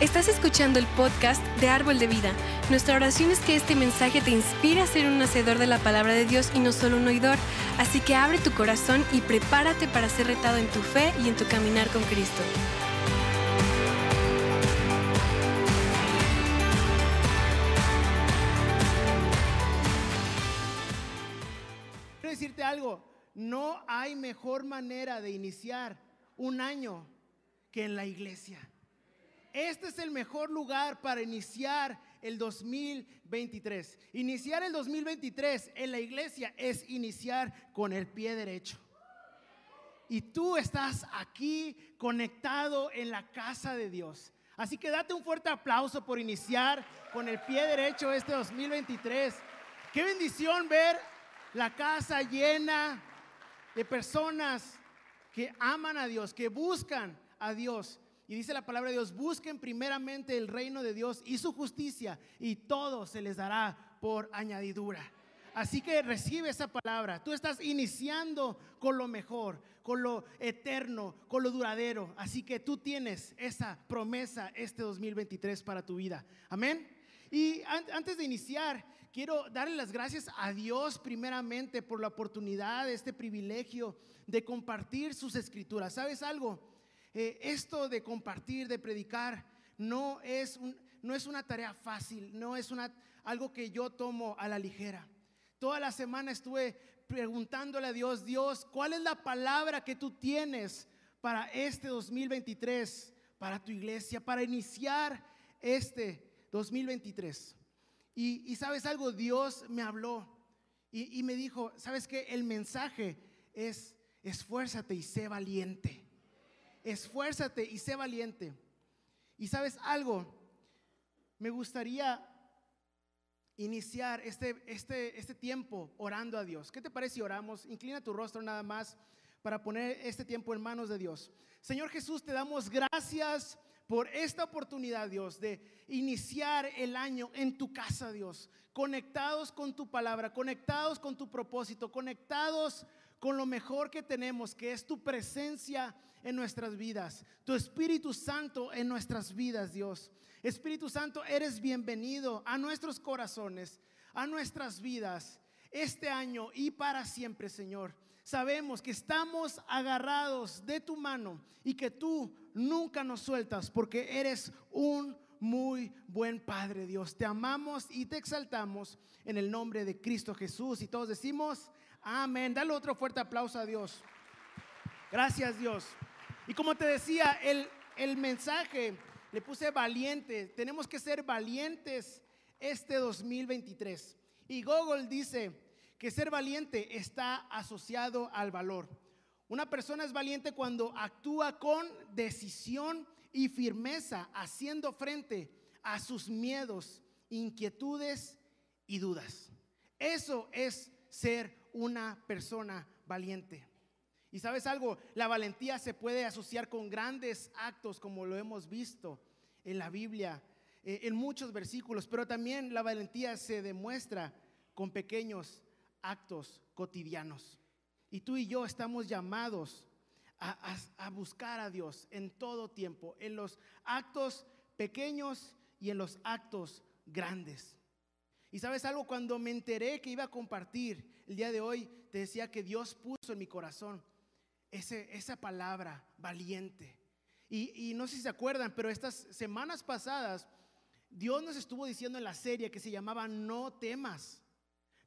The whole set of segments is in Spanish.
Estás escuchando el podcast de Árbol de Vida. Nuestra oración es que este mensaje te inspire a ser un hacedor de la palabra de Dios y no solo un oidor. Así que abre tu corazón y prepárate para ser retado en tu fe y en tu caminar con Cristo. Quiero decirte algo, no hay mejor manera de iniciar un año que en la iglesia. Este es el mejor lugar para iniciar el 2023. Iniciar el 2023 en la iglesia es iniciar con el pie derecho. Y tú estás aquí conectado en la casa de Dios. Así que date un fuerte aplauso por iniciar con el pie derecho este 2023. Qué bendición ver la casa llena de personas que aman a Dios, que buscan a Dios. Y dice la palabra de Dios, busquen primeramente el reino de Dios y su justicia y todo se les dará por añadidura. Así que recibe esa palabra. Tú estás iniciando con lo mejor, con lo eterno, con lo duradero. Así que tú tienes esa promesa este 2023 para tu vida. Amén. Y antes de iniciar, quiero darle las gracias a Dios primeramente por la oportunidad, este privilegio de compartir sus escrituras. ¿Sabes algo? Eh, esto de compartir, de predicar, no es, no es una tarea fácil, no es una, algo que yo tomo a la ligera. Toda la semana estuve preguntándole a Dios, Dios, ¿cuál es la palabra que tú tienes para este 2023, para tu iglesia, para iniciar este 2023? Y, sabes algo, Dios me habló y, y me dijo, ¿sabes qué? El mensaje es, esfuérzate y sé valiente esfuérzate y sé valiente. Y sabes algo, me gustaría iniciar este, este, este tiempo orando a Dios. ¿Qué te parece si oramos? Inclina tu rostro nada más para poner este tiempo en manos de Dios. Señor Jesús, te damos gracias por esta oportunidad, Dios, de iniciar el año en tu casa, Dios, conectados con tu palabra, conectados con tu propósito, conectados con lo mejor que tenemos, que es tu presencia en nuestras vidas, tu Espíritu Santo en nuestras vidas, Dios. Espíritu Santo, eres bienvenido a nuestros corazones, a nuestras vidas, este año y para siempre, Señor. Sabemos que estamos agarrados de tu mano y que tú nunca nos sueltas porque eres un muy buen Padre, Dios. Te amamos y te exaltamos en el nombre de Cristo Jesús. Y todos decimos, amén. Dale otro fuerte aplauso a Dios. Gracias, Dios. Y como te decía, el, el mensaje le puse valiente. Tenemos que ser valientes este 2023. Y Google dice que ser valiente está asociado al valor. Una persona es valiente cuando actúa con decisión y firmeza, haciendo frente a sus miedos, inquietudes y dudas. Eso es ser una persona valiente. Y sabes algo, la valentía se puede asociar con grandes actos como lo hemos visto en la Biblia, eh, en muchos versículos, pero también la valentía se demuestra con pequeños actos cotidianos. Y tú y yo estamos llamados a, a, buscar a Dios en todo tiempo, en los actos pequeños y en los actos grandes. Y sabes algo, cuando me enteré que iba a compartir el día de hoy, te decía que Dios puso en mi corazón esa palabra valiente. Y, no sé si se acuerdan, pero estas semanas pasadas, Dios nos estuvo diciendo en la serie que se llamaba No temas,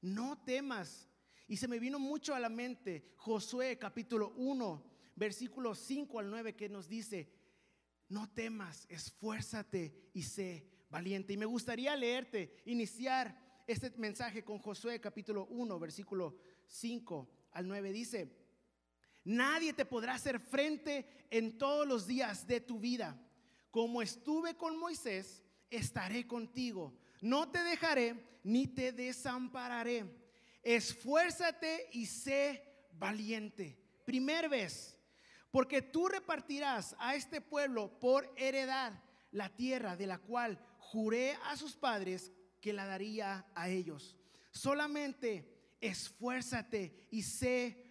no temas. Y se me vino mucho a la mente Josué capítulo 1, versículos 5 al 9, que nos dice, no temas, esfuérzate y sé valiente. Y me gustaría leerte, iniciar este mensaje con Josué capítulo 1, versículo 5 al 9. Dice, Nadie te podrá hacer frente en todos los días de tu vida. Como estuve con Moisés, estaré contigo. No te dejaré ni te desampararé. Esfuérzate y sé valiente. Primer vez, porque tú repartirás a este pueblo por heredad la tierra de la cual juré a sus padres que la daría a ellos. Solamente esfuérzate y sé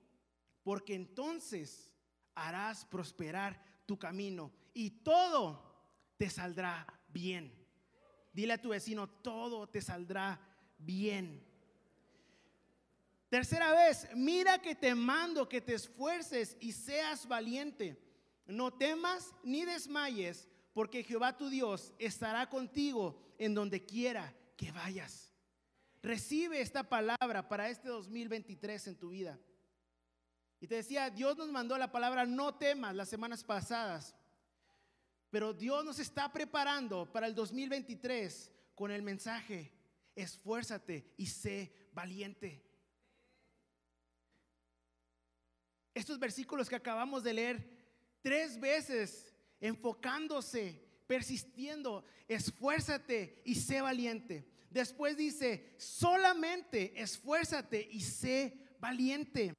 Porque entonces harás prosperar tu camino y todo te saldrá bien. Dile a tu vecino, todo te saldrá bien. Tercera vez, mira que te mando que te esfuerces y seas valiente. No temas ni desmayes, porque Jehová tu Dios estará contigo en donde quiera que vayas. Recibe esta palabra para este 2023 en tu vida. Y te decía, Dios nos mandó la palabra no temas las semanas pasadas. Pero Dios nos está preparando para el 2023 con el mensaje, esfuérzate y sé valiente. Estos versículos que acabamos de leer tres veces, enfocándose, persistiendo, esfuérzate y sé valiente. Después dice, solamente esfuérzate y sé valiente.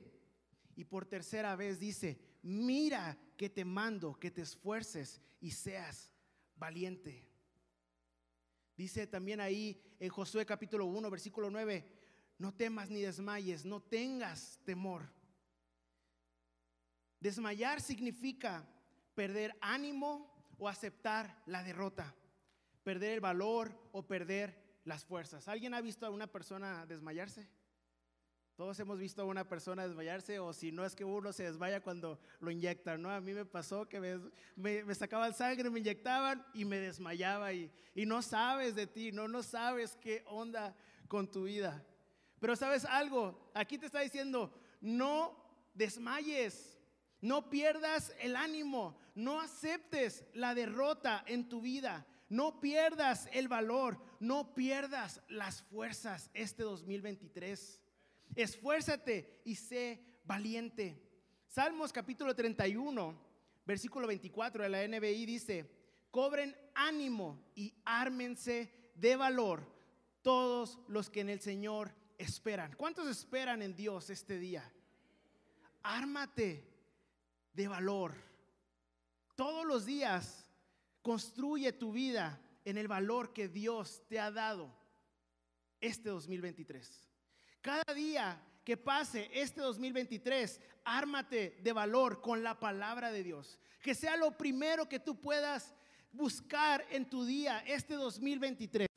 Y por tercera vez dice, mira que te mando, que te esfuerces y seas valiente. Dice también ahí en Josué capítulo 1, versículo 9, no temas ni desmayes, no tengas temor. Desmayar significa perder ánimo o aceptar la derrota, perder el valor o perder las fuerzas. ¿Alguien ha visto a una persona desmayarse? Todos hemos visto a una persona desmayarse o si no es que uno se desmaya cuando lo inyectan, ¿no? A mí me pasó que me, me, sacaban sangre, me inyectaban y me desmayaba y, y no sabes de ti, no, no sabes qué onda con tu vida. Pero sabes algo, aquí te está diciendo, no desmayes, no pierdas el ánimo, no aceptes la derrota en tu vida, no pierdas el valor, no pierdas las fuerzas este 2023. Esfuérzate y sé valiente. Salmos capítulo 31, versículo 24 de la NBI dice, cobren ánimo y ármense de valor todos los que en el Señor esperan. ¿Cuántos esperan en Dios este día? Ármate de valor. Todos los días construye tu vida en el valor que Dios te ha dado este 2023. Cada día que pase este 2023, ármate de valor con la palabra de Dios. Que sea lo primero que tú puedas buscar en tu día este 2023.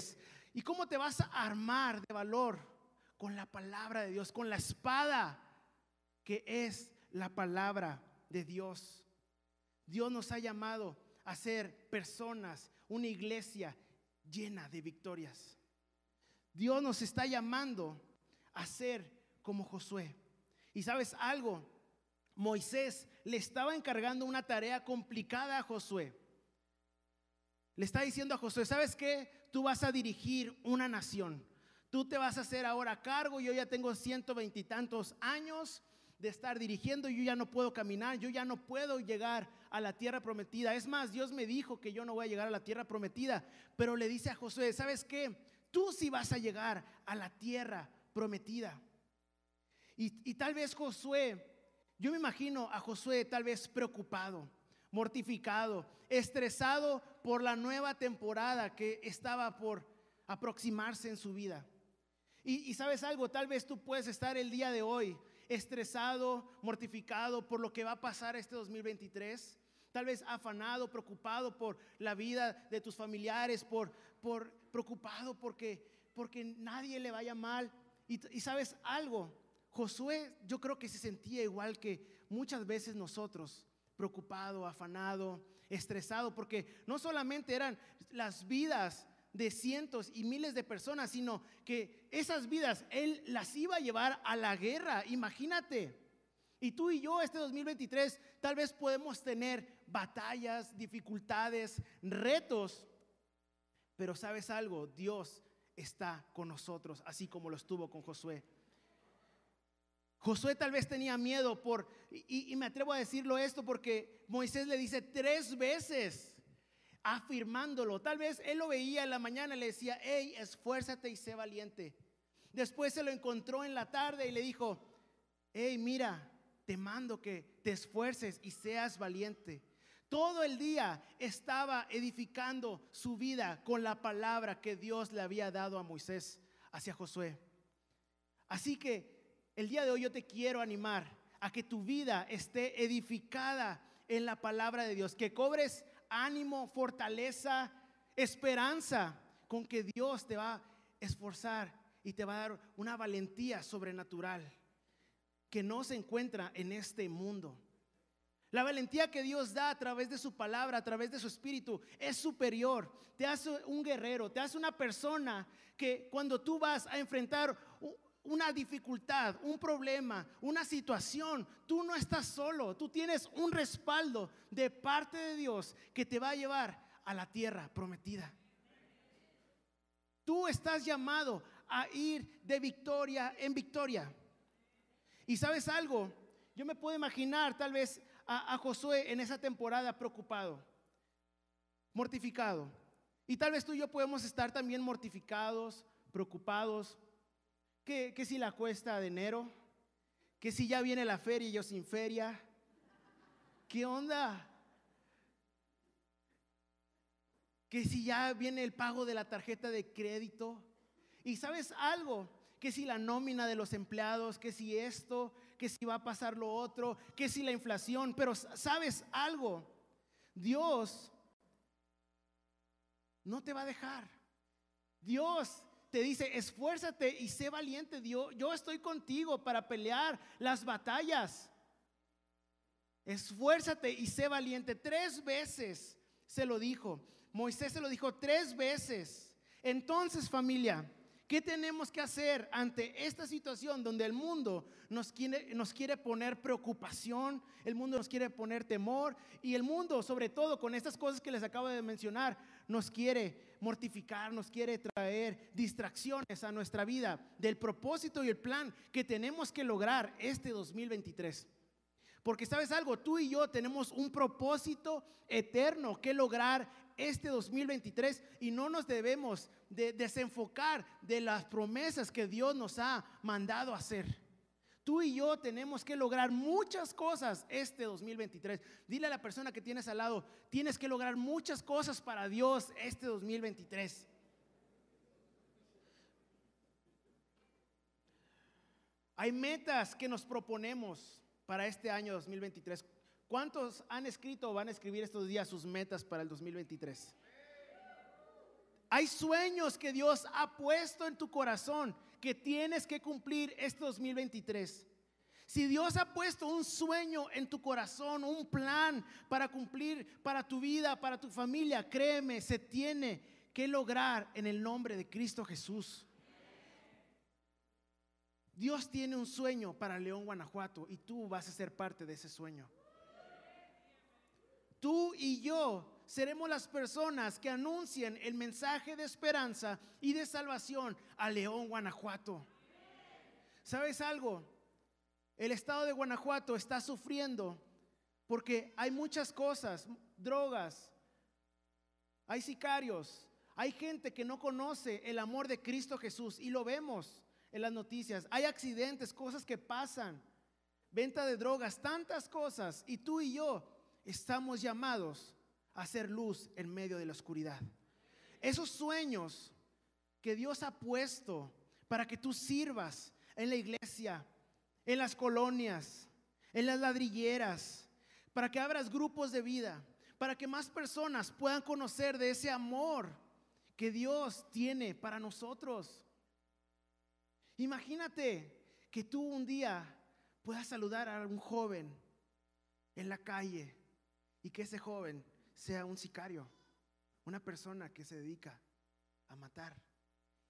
¿Y cómo te vas a armar de valor? Con la palabra de Dios, con la espada que es la palabra de Dios. Dios nos ha llamado a ser personas, una iglesia llena de victorias. Dios nos está llamando hacer como Josué. Y sabes algo, Moisés le estaba encargando una tarea complicada a Josué. Le está diciendo a Josué, ¿sabes qué? Tú vas a dirigir una nación. Tú te vas a hacer ahora cargo. Yo ya tengo ciento veintitantos años de estar dirigiendo. Yo ya no puedo caminar. Yo ya no puedo llegar a la tierra prometida. Es más, Dios me dijo que yo no voy a llegar a la tierra prometida. Pero le dice a Josué, ¿sabes qué? Tú sí vas a llegar a la tierra prometida. Y, tal vez Josué, yo me imagino a Josué tal vez preocupado, mortificado, estresado por la nueva temporada que estaba por aproximarse en su vida. Y, y, sabes algo, tal vez tú puedes estar el día de hoy estresado, mortificado por lo que va a pasar este 2023. Tal vez afanado, preocupado por la vida de tus familiares, por, por preocupado porque, porque nadie le vaya mal. Y, sabes algo, Josué yo creo que se sentía igual que muchas veces nosotros, preocupado, afanado, estresado, porque no solamente eran las vidas de cientos y miles de personas, sino que esas vidas él las iba a llevar a la guerra, imagínate. Y tú y yo este 2023 tal vez podemos tener batallas, dificultades, retos, pero sabes algo, Dios está con nosotros, así como lo estuvo con Josué. Josué tal vez tenía miedo por, y, y me atrevo a decirlo esto porque Moisés le dice tres veces, afirmándolo. Tal vez él lo veía en la mañana y le decía, hey, esfuérzate y sé valiente. Después se lo encontró en la tarde y le dijo, hey, mira, te mando que te esfuerces y seas valiente. Todo el día estaba edificando su vida con la palabra que Dios le había dado a Moisés hacia Josué. Así que el día de hoy yo te quiero animar a que tu vida esté edificada en la palabra de Dios, que cobres ánimo, fortaleza, esperanza con que Dios te va a esforzar y te va a dar una valentía sobrenatural que no se encuentra en este mundo. La valentía que Dios da a través de su palabra, a través de su espíritu, es superior. Te hace un guerrero, te hace una persona que cuando tú vas a enfrentar una dificultad, un problema, una situación, tú no estás solo, tú tienes un respaldo de parte de Dios que te va a llevar a la tierra prometida. Tú estás llamado a ir de victoria en victoria. Y sabes algo, yo me puedo imaginar tal vez a, Josué en esa temporada preocupado, mortificado. Y tal vez tú y yo podemos estar también mortificados, preocupados, que, que si la cuesta de enero, que si ya viene la feria y yo sin feria, ¿qué onda? Que si ya viene el pago de la tarjeta de crédito. Y sabes algo, que si la nómina de los empleados, que si esto, que si va a pasar lo otro, que si la inflación, pero sabes algo, Dios no te va a dejar. Dios te dice, esfuérzate y sé valiente. Dios, yo estoy contigo para pelear las batallas. Esfuérzate y sé valiente. Tres veces se lo dijo. Moisés se lo dijo tres veces. Entonces familia, ¿Qué tenemos que hacer ante esta situación donde el mundo nos quiere, nos quiere poner preocupación, el mundo nos quiere poner temor y el mundo, sobre todo con estas cosas que les acabo de mencionar, nos quiere mortificar, nos quiere traer distracciones a nuestra vida del propósito y el plan que tenemos que lograr este 2023? Porque sabes algo, tú y yo tenemos un propósito eterno que lograr este 2023 y no nos debemos de desenfocar de las promesas que Dios nos ha mandado hacer. Tú y yo tenemos que lograr muchas cosas este 2023. Dile a la persona que tienes al lado, tienes que lograr muchas cosas para Dios este 2023. Hay metas que nos proponemos para este año 2023. ¿Cuántos han escrito o van a escribir estos días sus metas para el 2023? Hay sueños que Dios ha puesto en tu corazón que tienes que cumplir este 2023. Si Dios ha puesto un sueño en tu corazón, un plan para cumplir para tu vida, para tu familia, créeme, se tiene que lograr en el nombre de Cristo Jesús. Dios tiene un sueño para León, Guanajuato, y tú vas a ser parte de ese sueño. Tú y yo seremos las personas que anuncien el mensaje de esperanza y de salvación a León, Guanajuato. ¿Sabes algo? El estado de Guanajuato está sufriendo porque hay muchas cosas, drogas, hay sicarios, hay gente que no conoce el amor de Cristo Jesús y lo vemos en las noticias. Hay accidentes, cosas que pasan, venta de drogas, tantas cosas. Y tú y yo estamos llamados a hacer luz en medio de la oscuridad. Esos sueños que Dios ha puesto para que tú sirvas en la iglesia, en las colonias, en las ladrilleras, para que abras grupos de vida, para que más personas puedan conocer de ese amor que Dios tiene para nosotros. Imagínate que tú un día puedas saludar a un joven en la calle y que ese joven sea un sicario, una persona que se dedica a matar.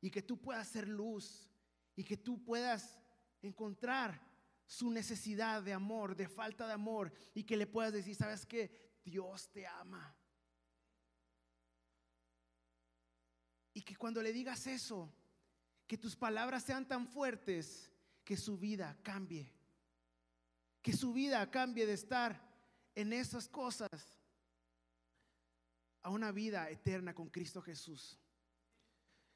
Y que tú puedas ser luz y que tú puedas encontrar su necesidad de amor, de falta de amor, y que le puedas decir, ¿sabes qué? Dios te ama. Y que cuando le digas eso, que tus palabras sean tan fuertes que su vida cambie que su vida cambie de estar en esas cosas a una vida eterna con Cristo Jesús.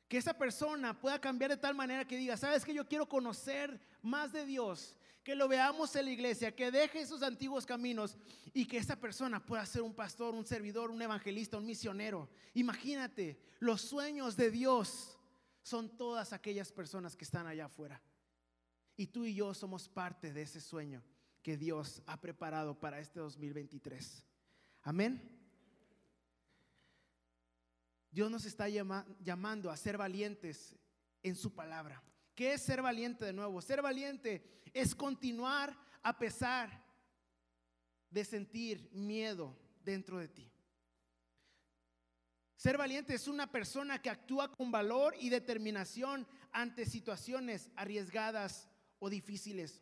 Que esa persona pueda cambiar de tal manera que diga, sabes que yo quiero conocer más de Dios, que lo veamos en la iglesia, que deje esos antiguos caminos y que esa persona pueda ser un pastor, un servidor, un evangelista, un misionero. Imagínate, los sueños de Dios son todas aquellas personas que están allá afuera. Y tú y yo somos parte de ese sueño Dios ha preparado para este 2023. Amén. Dios nos está llamando a ser valientes en su palabra. ¿Qué es ser valiente de nuevo? Ser valiente es continuar a pesar de sentir miedo dentro de ti. Ser valiente es una persona que actúa con valor y determinación ante situaciones arriesgadas o difíciles.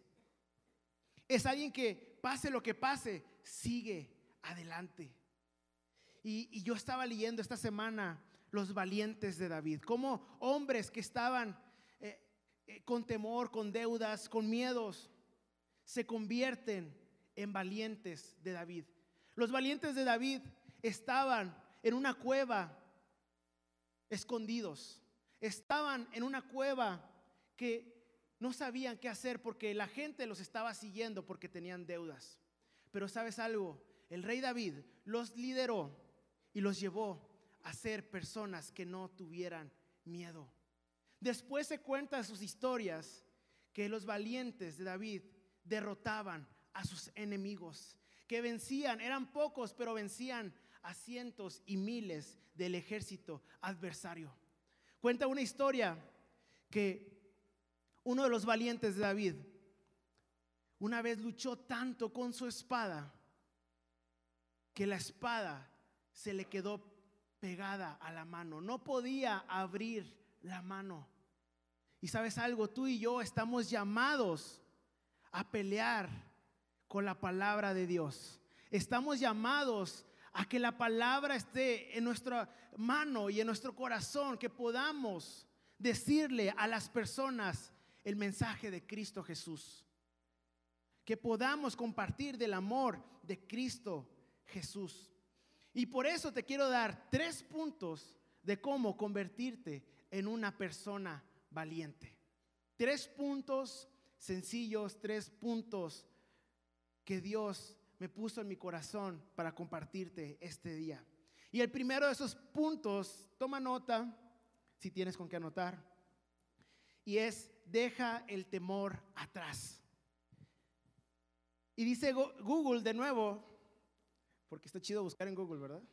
Es alguien que pase lo que pase, sigue adelante. Y, yo estaba leyendo esta semana los valientes de David, como hombres que estaban eh, eh, con temor, con deudas, con miedos, se convierten en valientes de David. Los valientes de David estaban en una cueva escondidos, estaban en una cueva que no sabían qué hacer porque la gente los estaba siguiendo porque tenían deudas. Pero sabes algo, el rey David los lideró y los llevó a ser personas que no tuvieran miedo. Después se cuentan sus historias que los valientes de David derrotaban a sus enemigos, que vencían, eran pocos, pero vencían a cientos y miles del ejército adversario. Cuenta una historia que uno de los valientes de David una vez luchó tanto con su espada que la espada se le quedó pegada a la mano. No podía abrir la mano. Y sabes algo, tú y yo estamos llamados a pelear con la palabra de Dios. Estamos llamados a que la palabra esté en nuestra mano y en nuestro corazón, que podamos decirle a las personas el mensaje de Cristo Jesús. Que podamos compartir del amor de Cristo Jesús. Y por eso te quiero dar tres puntos de cómo convertirte en una persona valiente. Tres puntos sencillos, tres puntos que Dios me puso en mi corazón para compartirte este día. Y el primero de esos puntos, toma nota, si tienes con qué anotar, y es, deja el temor atrás. Y dice Google de nuevo, porque está chido buscar en Google, ¿verdad?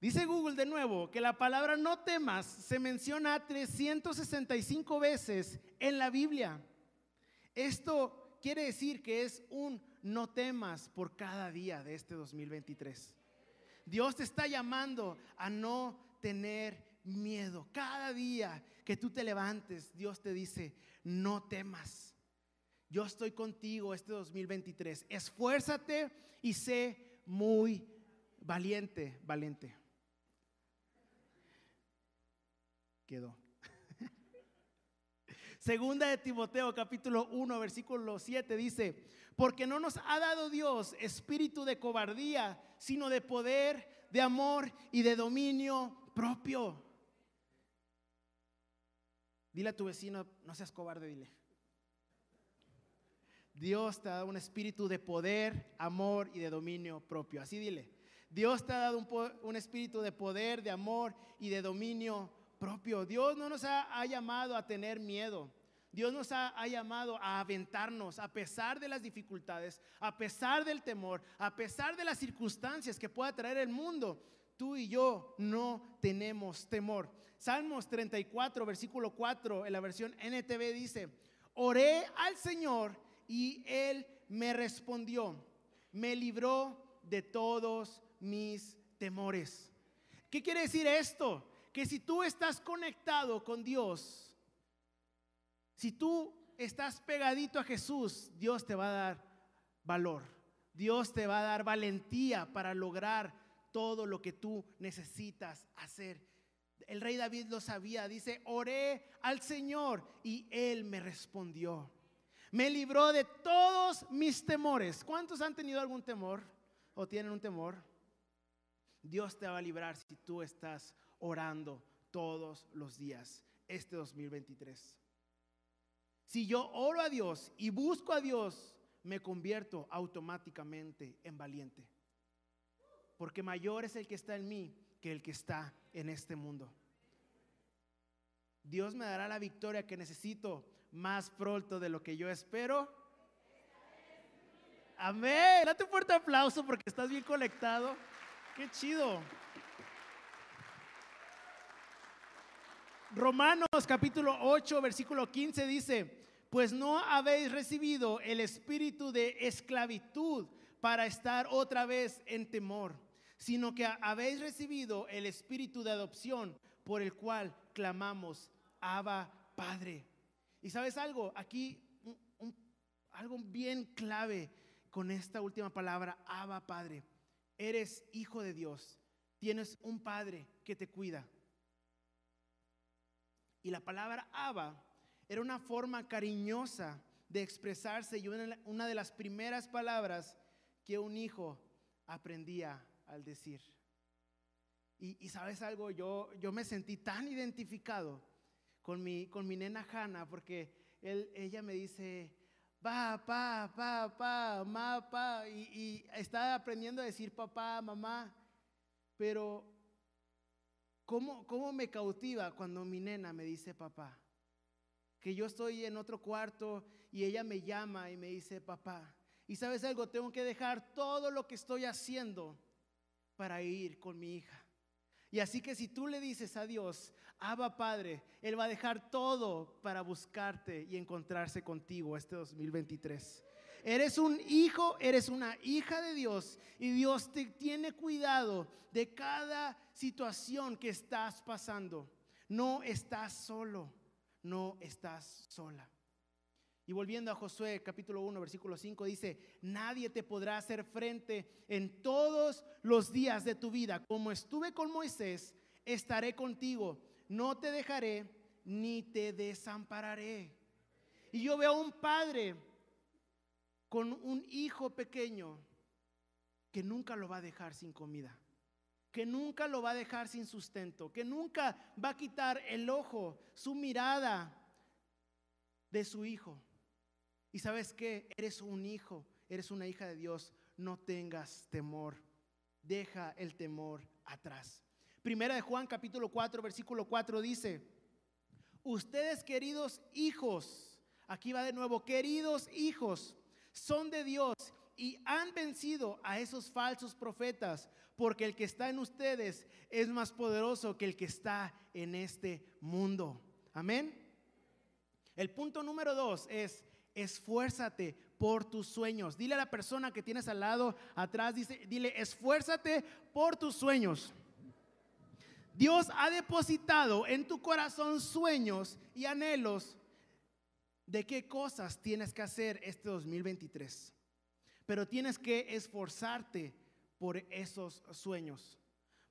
Dice Google de nuevo que la palabra no temas se menciona 365 veces en la Biblia. Esto quiere decir que es un no temas por cada día de este 2023. Dios te está llamando a no tener miedo. Cada día que tú te levantes, Dios te dice, no temas yo estoy contigo este 2023. Esfuérzate y sé muy valiente, valiente. Quedó. Segunda de Timoteo capítulo 1 versículo 7 dice, porque no nos ha dado Dios espíritu de cobardía, sino de poder, de amor y de dominio propio. Dile a tu vecino, no seas cobarde, dile. Dios te ha dado un espíritu de poder, amor y de dominio propio. Así dile. Dios te ha dado un, espíritu de poder, de amor y de dominio propio. Dios no nos ha, llamado a tener miedo. Dios nos ha, ha, llamado a aventarnos a pesar de las dificultades, a pesar del temor, a pesar de las circunstancias que pueda traer el mundo. Tú y yo no tenemos temor. Salmos 34, versículo 4, en la versión NTV dice, oré al Señor y él me respondió, me libró de todos mis temores. ¿Qué quiere decir esto? Que si tú estás conectado con Dios, si tú estás pegadito a Jesús, Dios te va a dar valor. Dios te va a dar valentía para lograr todo lo que tú necesitas hacer. El rey David lo sabía, dice, oré al Señor y él me respondió. Me libró de todos mis temores. ¿Cuántos han tenido algún temor o tienen un temor? Dios te va a librar si tú estás orando todos los días este 2023. Si yo oro a Dios y busco a Dios, me convierto automáticamente en valiente. Porque mayor es el que está en mí que el que está en este mundo. Dios me dará la victoria que necesito más pronto de lo que yo espero. Amén. Date un fuerte aplauso porque estás bien conectado. Qué chido. Romanos capítulo 8, versículo 15 dice, pues no habéis recibido el espíritu de esclavitud para estar otra vez en temor, sino que habéis recibido el espíritu de adopción por el cual clamamos, Abba Padre. Y sabes algo, aquí algo bien clave con esta última palabra, Abba Padre. Eres hijo de Dios, tienes un Padre que te cuida. Y la palabra Abba era una forma cariñosa de expresarse y una, de las primeras palabras que un hijo aprendía al decir. Y, sabes algo, yo, yo me sentí tan identificado con mi, con mi nena Hanna porque ella me dice, pa, pa, pa, pa, ma, pa, y, y está aprendiendo a decir papá, mamá, pero ¿Cómo, ¿Cómo me cautiva cuando mi nena me dice papá? Que yo estoy en otro cuarto y ella me llama y me dice papá. Y sabes algo, tengo que dejar todo lo que estoy haciendo para ir con mi hija. Y así que si tú le dices a Dios, Abba Padre, Él va a dejar todo para buscarte y encontrarse contigo este 2023. Eres un hijo, eres una hija de Dios y Dios te tiene cuidado de cada situación que estás pasando. No estás solo, no estás sola. Y volviendo a Josué capítulo 1 versículo 5 dice, nadie te podrá hacer frente en todos los días de tu vida. Como estuve con Moisés, estaré contigo. No te dejaré ni te desampararé. Y yo veo a un padre con un hijo pequeño que nunca lo va a dejar sin comida, que nunca lo va a dejar sin sustento, que nunca va a quitar el ojo, su mirada de su hijo. Y sabes que eres un hijo, eres una hija de Dios, no tengas temor, deja el temor atrás. Primera de Juan capítulo 4 versículo 4 dice, ustedes queridos hijos, aquí va de nuevo, queridos hijos, son de Dios y han vencido a esos falsos profetas, porque el que está en ustedes es más poderoso que el que está en este mundo. Amén. El punto número dos es, esfuérzate por tus sueños. Dile a la persona que tienes al lado, atrás, dile, esfuérzate por tus sueños. Dios ha depositado en tu corazón sueños y anhelos de qué cosas tienes que hacer este 2023. Pero tienes que esforzarte por esos sueños.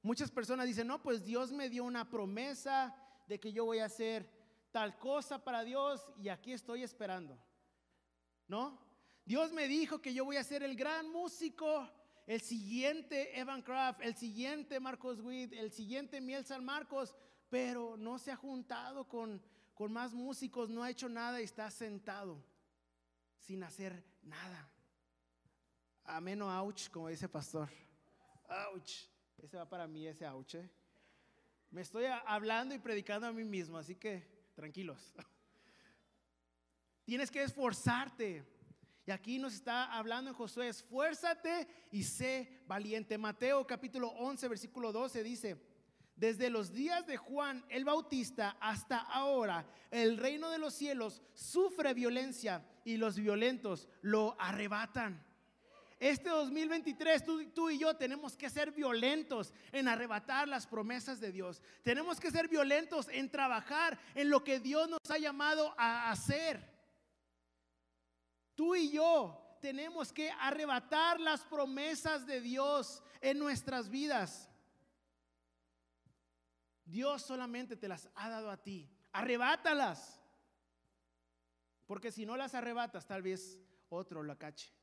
Muchas personas dicen, no, pues Dios me dio una promesa de que yo voy a hacer tal cosa para Dios y aquí estoy esperando. ¿No? Dios me dijo que yo voy a ser el gran músico, el siguiente Evan Craft, el siguiente Marcos Witt, el siguiente Miel San Marcos, pero no se ha juntado con con más músicos, no ha hecho nada y está sentado sin hacer nada. Amén o ouch, como dice pastor. Ouch. Ese va para mí, ese ouch. ¿eh? Me estoy hablando y predicando a mí mismo, así que tranquilos. Tienes que esforzarte. Y aquí nos está hablando en Josué, esfuérzate y sé valiente. Mateo capítulo 11, versículo 12 dice, desde los días de Juan el Bautista hasta ahora, el reino de los cielos sufre violencia y los violentos lo arrebatan. Este 2023 tú, tú, y yo tenemos que ser violentos en arrebatar las promesas de Dios. Tenemos que ser violentos en trabajar en lo que Dios nos ha llamado a hacer. Tú y yo tenemos que arrebatar las promesas de Dios en nuestras vidas. Dios solamente te las ha dado a ti. Arrebátalas. porque si no las arrebatas, tal vez otro la cache.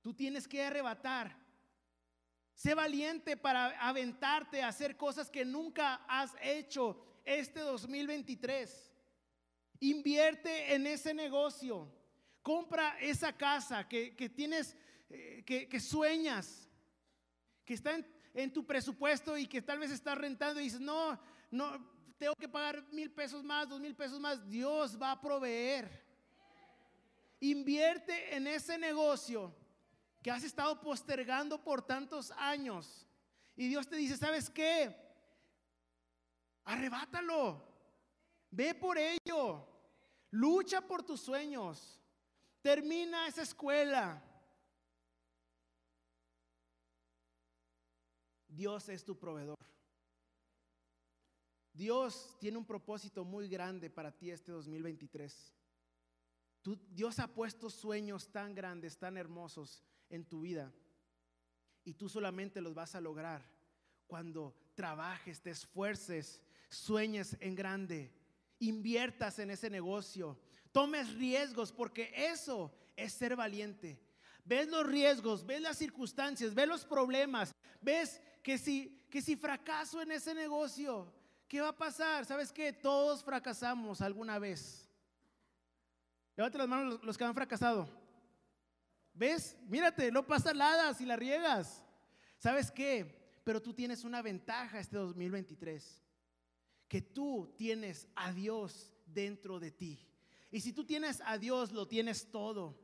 Tú tienes que arrebatar. Sé valiente para aventarte a hacer cosas que nunca has hecho este 2023. Invierte en ese negocio. Compra esa casa que, tienes, eh, que, sueñas, que está en, en, tu presupuesto y que tal vez estás rentando y dices, no, no, tengo que pagar mil pesos más, dos mil pesos más. Dios va a proveer. Invierte en ese negocio que has estado postergando por tantos años. Y Dios te dice, ¿sabes qué? Arrebátalo. Ve por ello. Lucha por tus sueños. Termina esa escuela. Dios es tu proveedor. Dios tiene un propósito muy grande para ti este 2023. Dios ha puesto sueños tan grandes, tan hermosos en tu vida. Y tú solamente los vas a lograr cuando trabajes, te esfuerces, sueñes en grande, inviertas en ese negocio, tomes riesgos, porque eso es ser valiente. Ves los riesgos, ves las circunstancias, ves los problemas, ves que si, que si fracaso en ese negocio, ¿qué va a pasar? ¿Sabes qué? Todos fracasamos alguna vez. Levanta las manos los que han fracasado. ¿Ves? Mírate, no pasa nada si la riegas. ¿Sabes qué? Pero tú tienes una ventaja este 2023. Que tú tienes a Dios dentro de ti. Y si tú tienes a Dios, lo tienes todo.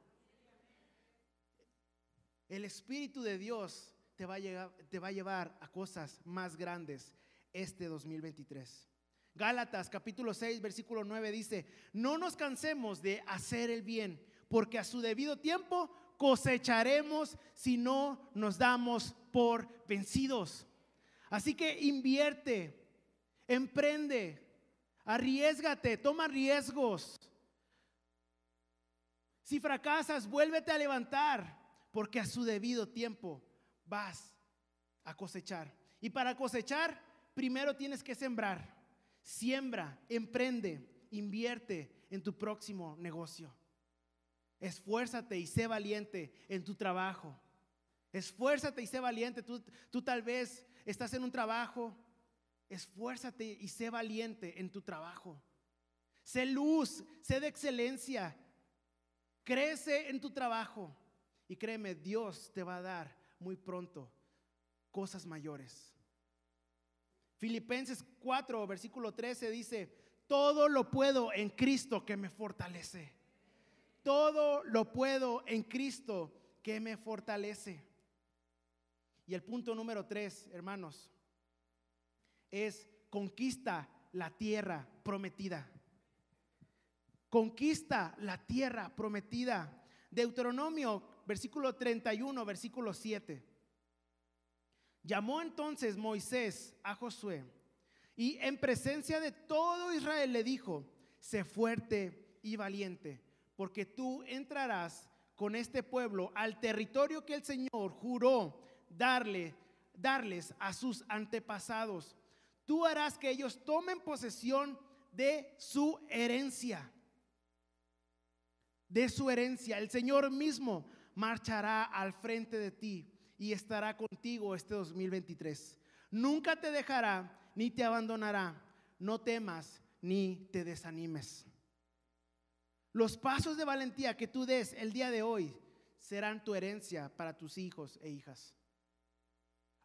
El Espíritu de Dios te va a, te va a llevar a cosas más grandes este 2023. Gálatas capítulo 6, versículo 9 dice, no nos cansemos de hacer el bien, porque a su debido tiempo cosecharemos si no nos damos por vencidos. Así que invierte, emprende, arriesgate, toma riesgos. Si fracasas, vuélvete a levantar, porque a su debido tiempo vas a cosechar. Y para cosechar, primero tienes que sembrar. Siembra, emprende, invierte en tu próximo negocio. Esfuérzate y sé valiente en tu trabajo. Esfuérzate y sé valiente. Tú, tú tal vez estás en un trabajo. Esfuérzate y sé valiente en tu trabajo. Sé luz, sé de excelencia. Crece en tu trabajo. Y créeme, Dios te va a dar muy pronto cosas mayores. Filipenses 4, versículo 13 dice, todo lo puedo en Cristo que me fortalece. Todo lo puedo en Cristo que me fortalece. Y el punto número 3, hermanos, es conquista la tierra prometida. Conquista la tierra prometida. Deuteronomio, versículo 31, versículo 7. Llamó entonces Moisés a Josué y en presencia de todo Israel le dijo, sé fuerte y valiente, porque tú entrarás con este pueblo al territorio que el Señor juró darle, darles a sus antepasados. Tú harás que ellos tomen posesión de su herencia. De su herencia. El Señor mismo marchará al frente de ti y estará contigo este 2023. Nunca te dejará ni te abandonará. No temas ni te desanimes. Los pasos de valentía que tú des el día de hoy serán tu herencia para tus hijos e hijas.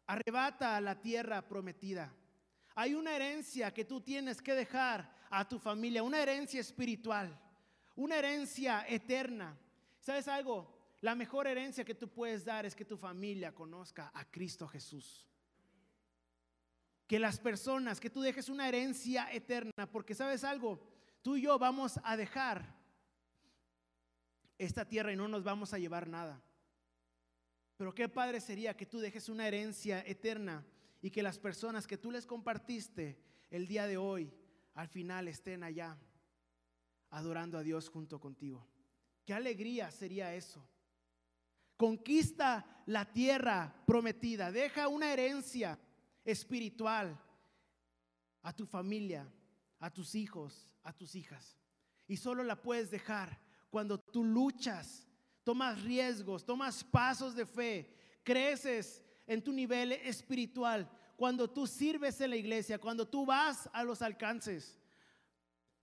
Arrebata la tierra prometida. Hay una herencia que tú tienes que dejar a tu familia, una herencia espiritual, una herencia eterna. ¿Sabes algo? La mejor herencia que tú puedes dar es que tu familia conozca a Cristo Jesús. Que las personas, que tú dejes una herencia eterna, porque sabes algo, tú y yo vamos a dejar esta tierra y no nos vamos a llevar nada. Pero qué padre sería que tú dejes una herencia eterna y que las personas que tú les compartiste el día de hoy, al final estén allá adorando a Dios junto contigo. Qué alegría sería eso. Conquista la tierra prometida. Deja una herencia espiritual a tu familia, a tus hijos, a tus hijas. Y solo la puedes dejar cuando tú luchas, tomas riesgos, tomas pasos de fe, creces en tu nivel espiritual, cuando tú sirves en la iglesia, cuando tú vas a los alcances.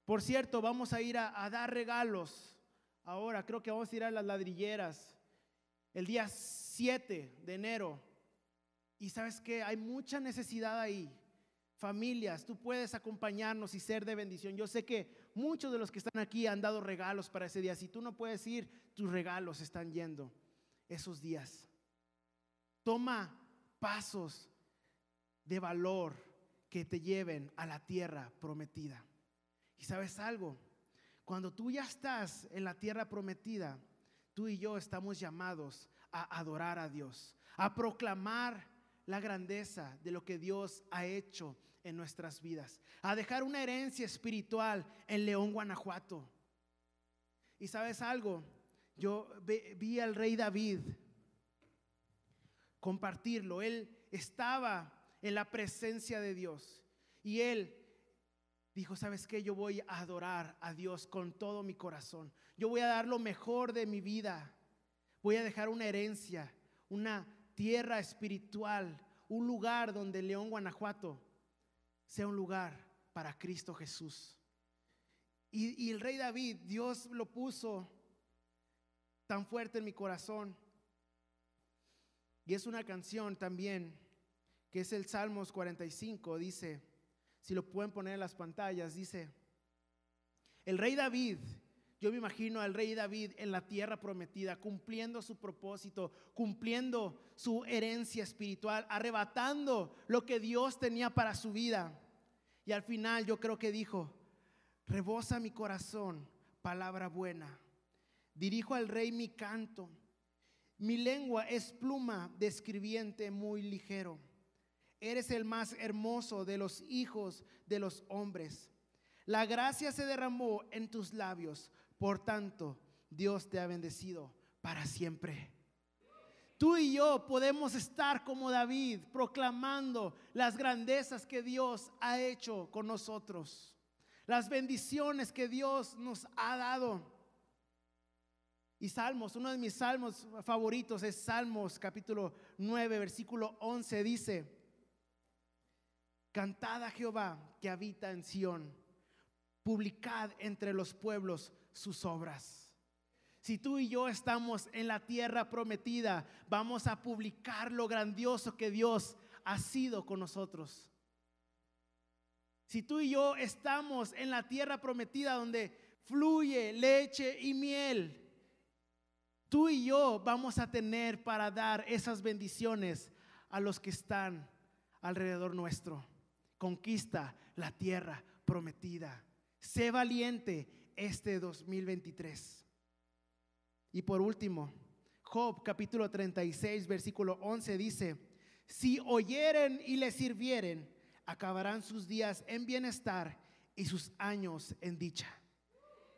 Por cierto, vamos a ir a, dar regalos. Ahora creo que vamos a ir a las ladrilleras el día 7 de enero. Y sabes que hay mucha necesidad ahí. Familias, tú puedes acompañarnos y ser de bendición. Yo sé que muchos de los que están aquí han dado regalos para ese día. Si tú no puedes ir, tus regalos están yendo esos días. Toma pasos de valor que te lleven a la tierra prometida. Y sabes algo, cuando tú ya estás en la tierra prometida, tú y yo estamos llamados a adorar a Dios, a proclamar la grandeza de lo que Dios ha hecho en nuestras vidas, a dejar una herencia espiritual en León, Guanajuato. Y sabes algo, yo vi al rey David compartirlo, él estaba en la presencia de Dios y él dijo, ¿sabes qué? Yo voy a adorar a Dios con todo mi corazón. Yo voy a dar lo mejor de mi vida. Voy a dejar una herencia, una tierra espiritual, un lugar donde León, Guanajuato, sea un lugar para Cristo Jesús. Y, y, el rey David, Dios lo puso tan fuerte en mi corazón. Y es una canción también, que es el Salmos 45, dice, si lo pueden poner en las pantallas, dice, el rey David, yo me imagino al rey David en la tierra prometida, cumpliendo su propósito, cumpliendo su herencia espiritual, arrebatando lo que Dios tenía para su vida. Y al final yo creo que dijo, rebosa mi corazón, palabra buena. Dirijo al rey mi canto. Mi lengua es pluma de escribiente muy ligero. Eres el más hermoso de los hijos de los hombres. La gracia se derramó en tus labios. Por tanto, Dios te ha bendecido para siempre. Tú y yo podemos estar como David proclamando las grandezas que Dios ha hecho con nosotros, las bendiciones que Dios nos ha dado. Y Salmos, uno de mis salmos favoritos es Salmos capítulo 9, versículo 11, dice, Cantad a Jehová que habita en Sión, publicad entre los pueblos sus obras. Si tú y yo estamos en la tierra prometida, vamos a publicar lo grandioso que Dios ha sido con nosotros. Si tú y yo estamos en la tierra prometida donde fluye leche y miel, tú y yo vamos a tener para dar esas bendiciones a los que están alrededor nuestro. Conquista la tierra prometida. Sé valiente este 2023. Y por último, Job capítulo 36, versículo 11 dice, si oyeren y le sirvieren, acabarán sus días en bienestar y sus años en dicha.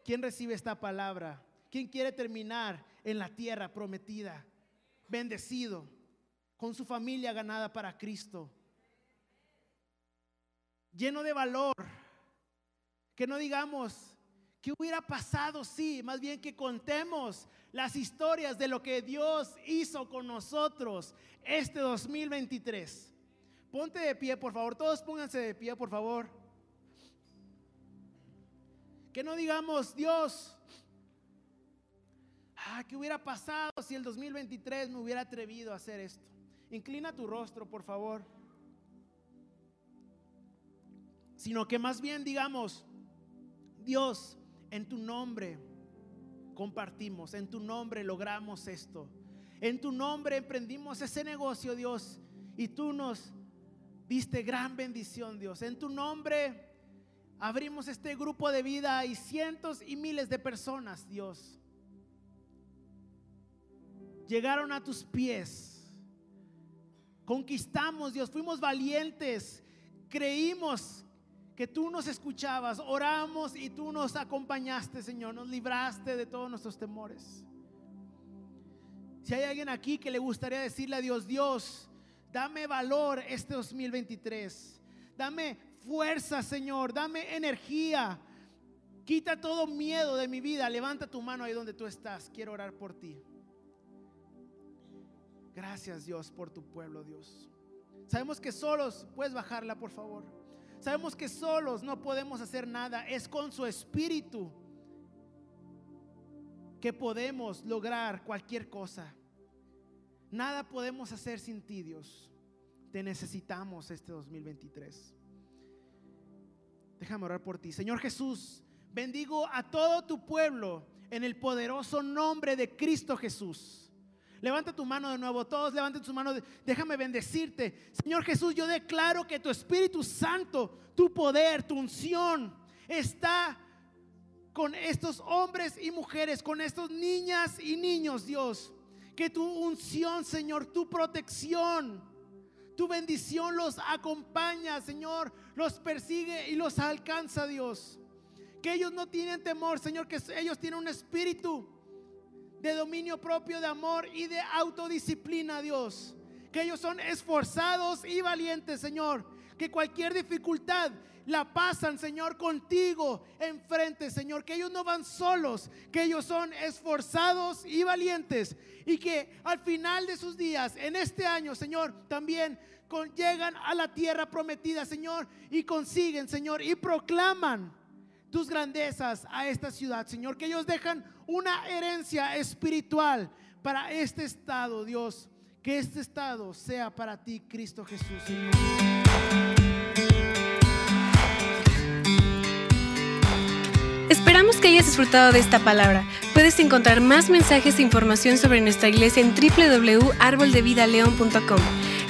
¿Quién recibe esta palabra? ¿Quién quiere terminar en la tierra prometida? Bendecido, con su familia ganada para Cristo, lleno de valor. Que no digamos, ¿Qué hubiera pasado si? más bien que contemos las historias de lo que Dios hizo con nosotros este 2023? Ponte de pie, por favor. Todos pónganse de pie, por favor. Que no digamos, Dios, ah, ¿qué hubiera pasado si el 2023 me hubiera atrevido a hacer esto? Inclina tu rostro, por favor. Sino que más bien digamos, Dios, en tu nombre compartimos, en tu nombre logramos esto. En tu nombre emprendimos ese negocio, Dios, y tú nos diste gran bendición, Dios. En tu nombre abrimos este grupo de vida y cientos y miles de personas, Dios, llegaron a tus pies. Conquistamos, Dios, fuimos valientes, creímos que tú nos escuchabas, oramos y tú nos acompañaste, Señor, nos libraste de todos nuestros temores. Si hay alguien aquí que le gustaría decirle a Dios, Dios, dame valor este 2023, dame fuerza, Señor, dame energía, Quita todo miedo de mi vida. Levanta tu mano ahí donde tú estás. Quiero orar por ti. Gracias Dios por tu pueblo, Dios. Sabemos que solos, puedes bajarla por favor. Sabemos que solos no podemos hacer nada. Es con su espíritu que podemos lograr cualquier cosa. Nada podemos hacer sin ti, Dios. Te necesitamos este 2023. Déjame orar por ti. Señor Jesús, bendigo a todo tu pueblo en el poderoso nombre de Cristo Jesús. Levanta tu mano de nuevo, todos levanten su mano. Déjame bendecirte. Señor Jesús, yo declaro que tu Espíritu Santo, tu poder, tu unción está con estos hombres y mujeres, con estos niñas y niños, Dios. Que tu unción, Señor, tu protección, tu bendición los acompaña, Señor, los persigue y los alcanza, Dios. Que ellos no tienen temor, Señor, que ellos tienen un espíritu de dominio propio, de amor y de autodisciplina, Dios. Que ellos son esforzados y valientes, Señor. Que cualquier dificultad la pasan, Señor, contigo enfrente, Señor. Que ellos no van solos, que ellos son esforzados y valientes. Y que al final de sus días, en este año, Señor, también llegan a la tierra prometida, Señor, y consiguen, Señor, y proclaman tus grandezas a esta ciudad, Señor. Que ellos dejan una herencia espiritual para este estado, Dios. Que este estado sea para ti, Cristo Jesús, Esperamos que hayas disfrutado de esta palabra. Puedes encontrar más mensajes e información sobre nuestra iglesia en www.arboldevidaleon.com.